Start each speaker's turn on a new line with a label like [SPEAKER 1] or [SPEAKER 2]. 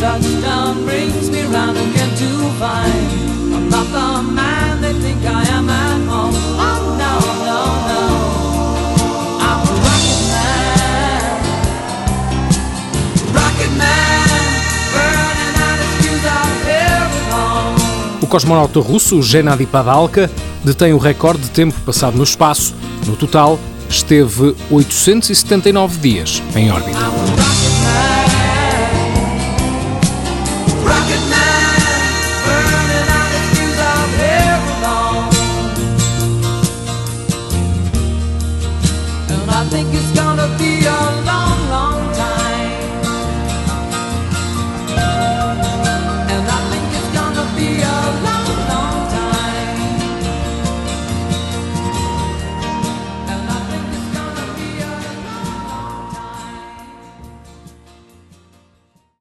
[SPEAKER 1] Touchdown brings me round again to find I'm not the man they think I am at home. Oh no, no, no. I'm a rocket man, rocket man, burning out his fuse out here at home.
[SPEAKER 2] O cosmonauta russo Gennady Padalka detém o recorde de tempo passado no espaço. No total, esteve 879 dias em órbita. think it's gonna be alright.